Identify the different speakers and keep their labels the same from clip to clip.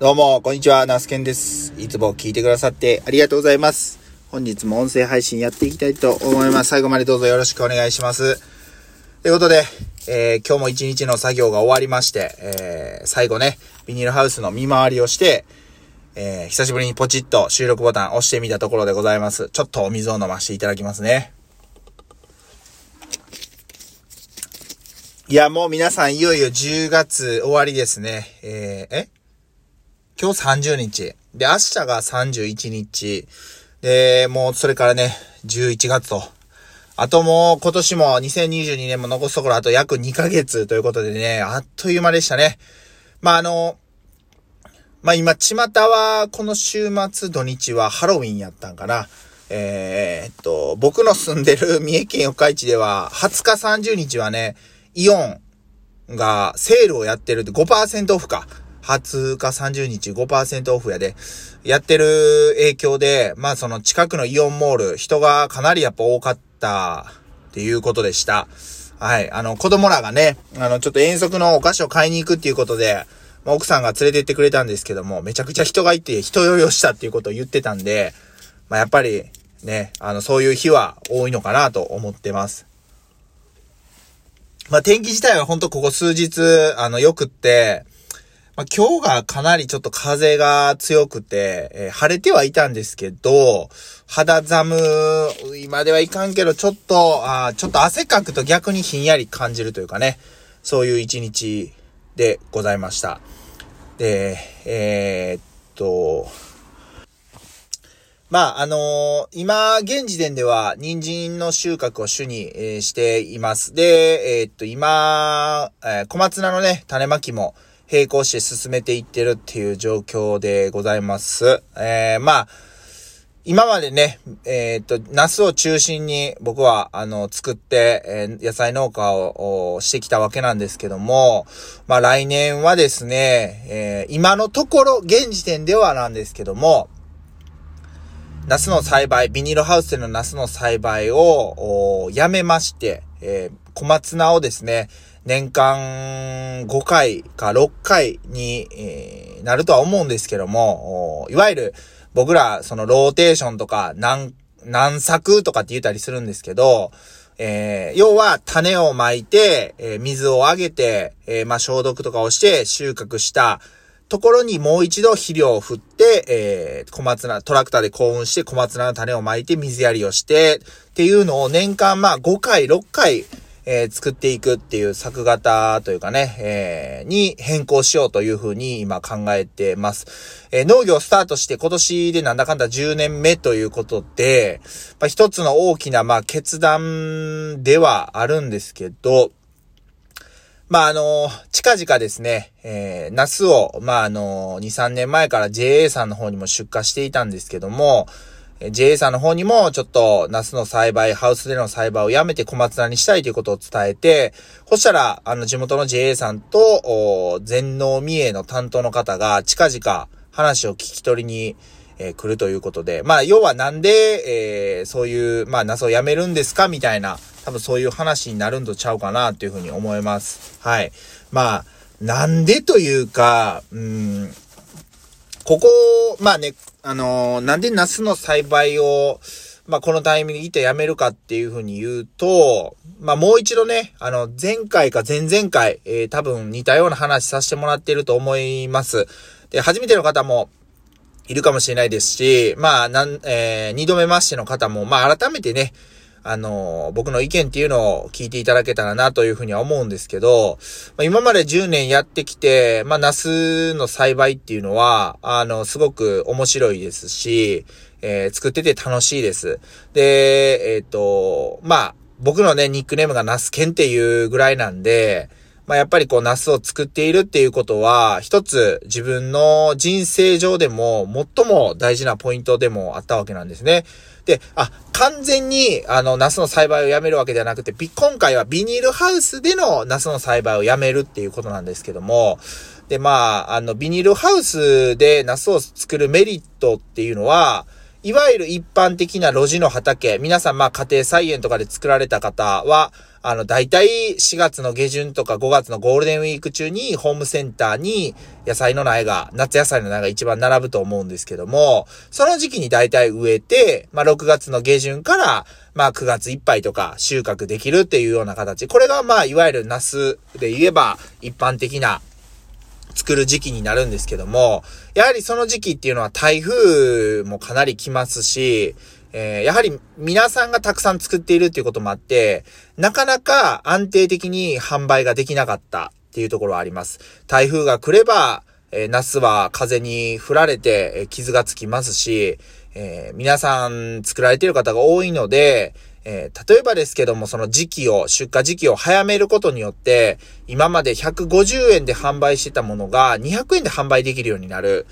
Speaker 1: どうも、こんにちは、ナスケンです。いつも聞いてくださってありがとうございます。本日も音声配信やっていきたいと思います。最後までどうぞよろしくお願いします。ということで、えー、今日も一日の作業が終わりまして、えー、最後ね、ビニールハウスの見回りをして、えー、久しぶりにポチッと収録ボタン押してみたところでございます。ちょっとお水を飲ませていただきますね。いや、もう皆さんいよいよ10月終わりですね。え、え？今日30日。で、明日が31日。で、もうそれからね、11月と。あともう今年も2022年も残すところあと約2ヶ月ということでね、あっという間でしたね。まあ、あの、まあ、今、巷はこの週末土日はハロウィンやったんかな。えー、っと、僕の住んでる三重県四日市では20日30日はね、イオンがセールをやってるって5%オフか。20日30日5%オフやで、やってる影響で、まあその近くのイオンモール、人がかなりやっぱ多かったっていうことでした。はい。あの、子供らがね、あの、ちょっと遠足のお菓子を買いに行くっていうことで、まあ、奥さんが連れて行ってくれたんですけども、めちゃくちゃ人がいて、人酔いをしたっていうことを言ってたんで、まあ、やっぱり、ね、あの、そういう日は多いのかなと思ってます。まあ、天気自体はほんとここ数日、あの、良くって、まあ、今日がかなりちょっと風が強くて、えー、晴れてはいたんですけど、肌寒いまではいかんけど、ちょっと、あちょっと汗かくと逆にひんやり感じるというかね、そういう一日でございました。で、えー、っと、まあ、あのー、今、現時点では、人参の収穫を主に、えー、しています。で、えー、っと、今、え、小松菜のね、種まきも、並行して進めていってるっていう状況でございます。えー、まあ、今までね、えー、っと、ナスを中心に僕は、あの、作って、えー、野菜農家をしてきたわけなんですけども、まあ来年はですね、えー、今のところ、現時点ではなんですけども、ナスの栽培、ビニールハウスでのナスの栽培を、やめまして、えー、小松菜をですね、年間5回か6回に、なるとは思うんですけども、いわゆる僕らそのローテーションとか何、何作とかって言ったりするんですけど、えー、要は種をまいて、えー、水をあげて、えー、まあ、消毒とかをして収穫したところにもう一度肥料を振って、え、小松菜、トラクターで幸運して小松菜の種をまいて水やりをして、っていうのを年間まあ5回、6回、えー、作っていくっていう作型というかね、えー、に変更しようというふうに今考えてます。えー、農業スタートして今年でなんだかんだ10年目ということで、まあ、一つの大きなまあ決断ではあるんですけど、まあ、あの、近々ですね、えー、ナスを、まあ、あの、2、3年前から JA さんの方にも出荷していたんですけども、JA さんの方にもちょっとナスの栽培、ハウスでの栽培をやめて小松菜にしたいということを伝えて、そしたら、あの地元の JA さんと、全農三重の担当の方が近々話を聞き取りに、えー、来るということで、まあ、要はなんで、えー、そういう、まあ、ナスをやめるんですかみたいな、多分そういう話になるんとちゃうかな、というふうに思います。はい。まあ、なんでというか、うん、ここ、まあね、あのー、なんでナスの栽培を、まあ、このタイミングでやめるかっていうふうに言うと、まあ、もう一度ね、あの、前回か前々回、えー、多分似たような話させてもらってると思います。で、初めての方もいるかもしれないですし、まあ、なん、えー、二度目ましての方も、まあ、改めてね、あの、僕の意見っていうのを聞いていただけたらなというふうには思うんですけど、まあ、今まで10年やってきて、まあ、ナスの栽培っていうのは、あの、すごく面白いですし、えー、作ってて楽しいです。で、えっ、ー、と、まあ、僕のね、ニックネームがナスケンっていうぐらいなんで、まあ、やっぱりこう、ナスを作っているっていうことは、一つ自分の人生上でも最も大事なポイントでもあったわけなんですね。で、あ、完全に、あの、ナスの栽培をやめるわけではなくて、今回はビニールハウスでのナスの栽培をやめるっていうことなんですけども、で、まあ、あの、ビニールハウスでナスを作るメリットっていうのは、いわゆる一般的な路地の畑、皆さんまあ家庭菜園とかで作られた方は、あの、大体4月の下旬とか5月のゴールデンウィーク中にホームセンターに野菜の苗が、夏野菜の苗が一番並ぶと思うんですけども、その時期に大体植えて、まあ6月の下旬から、まあ9月いっぱいとか収穫できるっていうような形。これがまあいわゆるナスで言えば一般的な作る時期になるんですけども、やはりその時期っていうのは台風もかなり来ますし、えー、やはり皆さんがたくさん作っているっていうこともあって、なかなか安定的に販売ができなかったっていうところはあります。台風が来れば、えー、ナスは風に振られて、えー、傷がつきますし、えー、皆さん作られている方が多いので、えー、例えばですけども、その時期を、出荷時期を早めることによって、今まで150円で販売してたものが200円で販売できるようになる。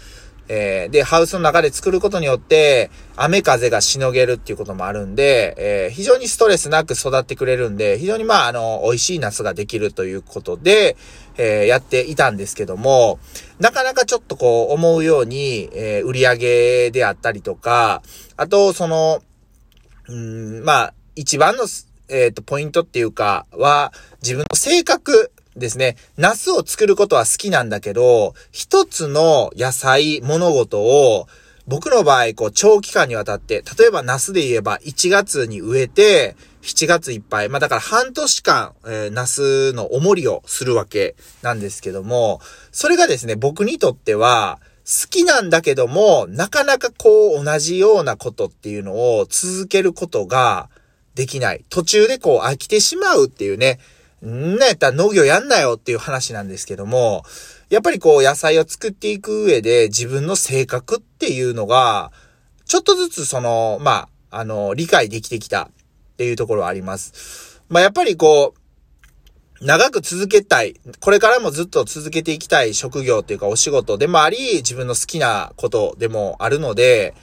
Speaker 1: えー、で、ハウスの中で作ることによって、雨風がしのげるっていうこともあるんで、えー、非常にストレスなく育ってくれるんで、非常にまあ、あの、美味しい夏ができるということで、えー、やっていたんですけども、なかなかちょっとこう、思うように、え売り上げであったりとか、あと、その、うん、まあ、一番の、えっ、と、ポイントっていうか、は、自分の性格ですね。ナスを作ることは好きなんだけど、一つの野菜、物事を、僕の場合、こう、長期間にわたって、例えばナスで言えば1月に植えて、7月いっぱい。まあだから半年間、えー、ナスの重りをするわけなんですけども、それがですね、僕にとっては、好きなんだけども、なかなかこう同じようなことっていうのを続けることができない。途中でこう飽きてしまうっていうね、んなやったら農業やんなよっていう話なんですけども、やっぱりこう野菜を作っていく上で自分の性格っていうのが、ちょっとずつその、まあ、あの、理解できてきたっていうところはあります。まあ、やっぱりこう、長く続けたい。これからもずっと続けていきたい職業っていうかお仕事でもあり、自分の好きなことでもあるので、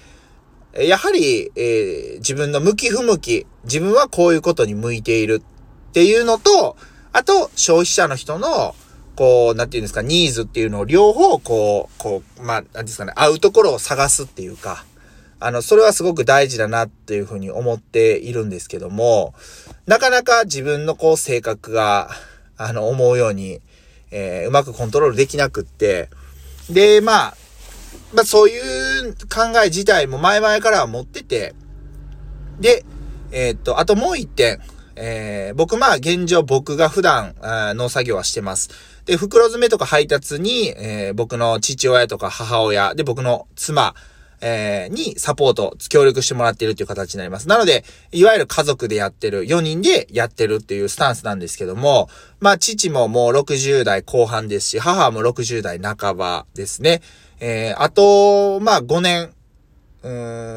Speaker 1: やはり、えー、自分の向き不向き、自分はこういうことに向いているっていうのと、あと、消費者の人の、こう、なんていうんですか、ニーズっていうのを両方、こう、こう、まあ、なんですかね、合うところを探すっていうか、あの、それはすごく大事だなっていうふうに思っているんですけども、なかなか自分のこう、性格が、あの、思うように、えー、うまくコントロールできなくって、で、まあ、まあ、そういう考え自体も前々からは持ってて、で、えー、っと、あともう一点、えー、僕まあ現状僕が普段農作業はしてます。で、袋詰めとか配達に、えー、僕の父親とか母親、で僕の妻、えー、にサポート、協力してもらっているという形になります。なので、いわゆる家族でやってる、4人でやってるっていうスタンスなんですけども、まあ父ももう60代後半ですし、母も60代半ばですね。えー、あと、まあ5年、う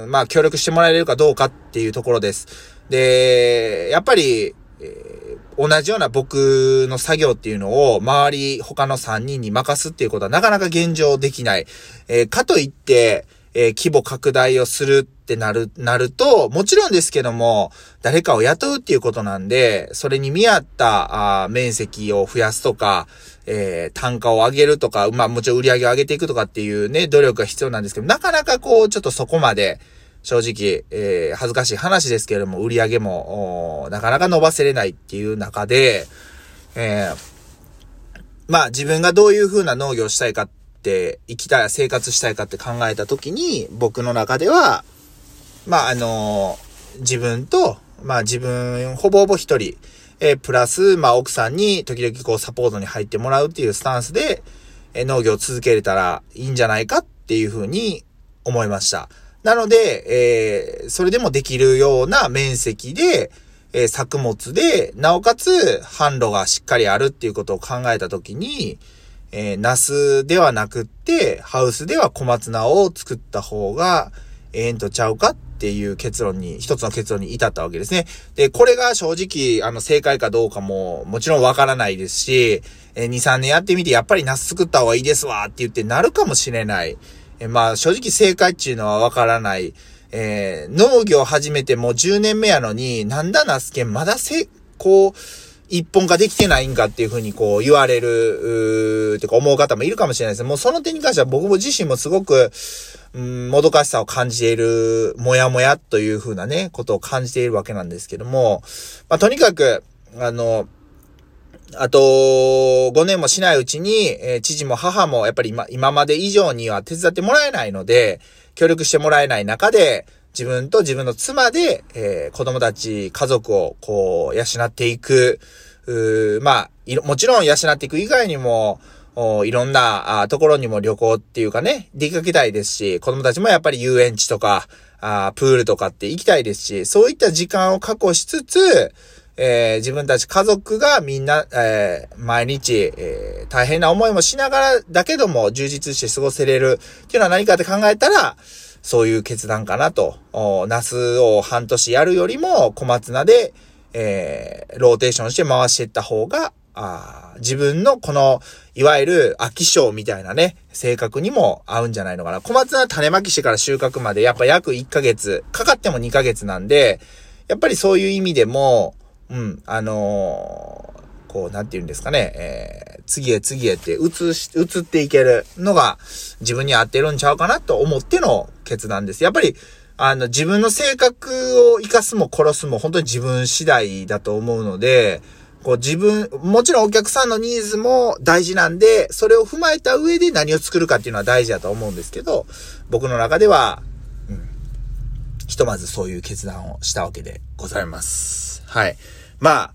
Speaker 1: ん、まあ協力してもらえるかどうかっていうところです。で、やっぱり、え、同じような僕の作業っていうのを周り他の3人に任すっていうことはなかなか現状できない。えー、かといって、えー、規模拡大をするってなる、なると、もちろんですけども、誰かを雇うっていうことなんで、それに見合った、あ面積を増やすとか、えー、単価を上げるとか、まあもちろん売り上げを上げていくとかっていうね、努力が必要なんですけど、なかなかこう、ちょっとそこまで、正直、えー、恥ずかしい話ですけれども、売り上げも、なかなか伸ばせれないっていう中で、えー、まあ自分がどういう風な農業をしたいかって、生きたい、生活したいかって考えた時に、僕の中では、まああの、自分と、まあ自分、ほぼほぼ一人、えー、プラス、まあ奥さんに時々こうサポートに入ってもらうっていうスタンスで、えー、農業を続けれたらいいんじゃないかっていう風に思いました。なので、えー、それでもできるような面積で、えー、作物で、なおかつ、販路がしっかりあるっていうことを考えたときに、えー、ナスではなくって、ハウスでは小松菜を作った方が、ええんとちゃうかっていう結論に、一つの結論に至ったわけですね。で、これが正直、あの、正解かどうかも、もちろんわからないですし、えー、2、3年やってみて、やっぱりナス作った方がいいですわって言ってなるかもしれない。えまあ、正直正解っていうのはわからない。えー、農業始めてもう10年目やのに、なんだナスケまだせ、こう、一本化できてないんかっていうふうにこう言われる、うーてか思う方もいるかもしれないですもうその点に関しては僕も自身もすごく、うん、もどかしさを感じている、もやもやというふうなね、ことを感じているわけなんですけども、まあ、とにかく、あの、あと、5年もしないうちに、えー、父も母もやっぱり今、今まで以上には手伝ってもらえないので、協力してもらえない中で、自分と自分の妻で、えー、子供たち、家族をこう、養っていく、うまあ、もちろん養っていく以外にも、いろんなあところにも旅行っていうかね、出かけたいですし、子供たちもやっぱり遊園地とか、あプールとかって行きたいですし、そういった時間を確保しつつ、えー、自分たち家族がみんな、えー、毎日、えー、大変な思いもしながらだけども充実して過ごせれるっていうのは何かって考えたら、そういう決断かなと。ナスを半年やるよりも小松菜で、えー、ローテーションして回していった方が、あ自分のこの、いわゆる飽き性みたいなね、性格にも合うんじゃないのかな。小松菜種まきしてから収穫までやっぱ約1ヶ月、かかっても2ヶ月なんで、やっぱりそういう意味でも、うん、あのー、こう、なんて言うんですかね、えー、次へ次へって移し、移っていけるのが自分に合ってるんちゃうかなと思っての決断です。やっぱり、あの、自分の性格を生かすも殺すも本当に自分次第だと思うので、こう自分、もちろんお客さんのニーズも大事なんで、それを踏まえた上で何を作るかっていうのは大事だと思うんですけど、僕の中では、うん、ひとまずそういう決断をしたわけでございます。はい。まあ、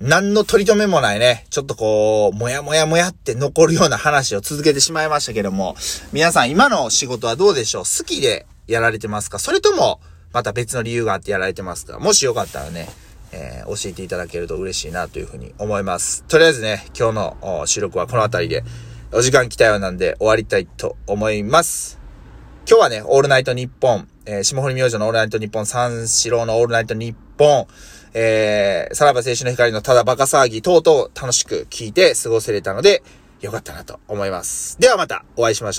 Speaker 1: 何の取り留めもないね、ちょっとこう、もやもやもやって残るような話を続けてしまいましたけども、皆さん今の仕事はどうでしょう？好きでやられてますか？それとも、また別の理由があってやられてますか？もしよかったらね、えー、教えていただけると嬉しいなというふうに思います。とりあえずね、今日の収録はこの辺りで、お時間来たようなんで終わりたいと思います。今日はね、オールナイトニッポン、えー、霜降り明星のオールナイトニッポン、三四郎のオールナイトニッポン、本えー、さらば青春の光のただバカ騒ぎ等々楽しく聞いて過ごせれたので、よかったなと思います。ではまたお会いしましょう。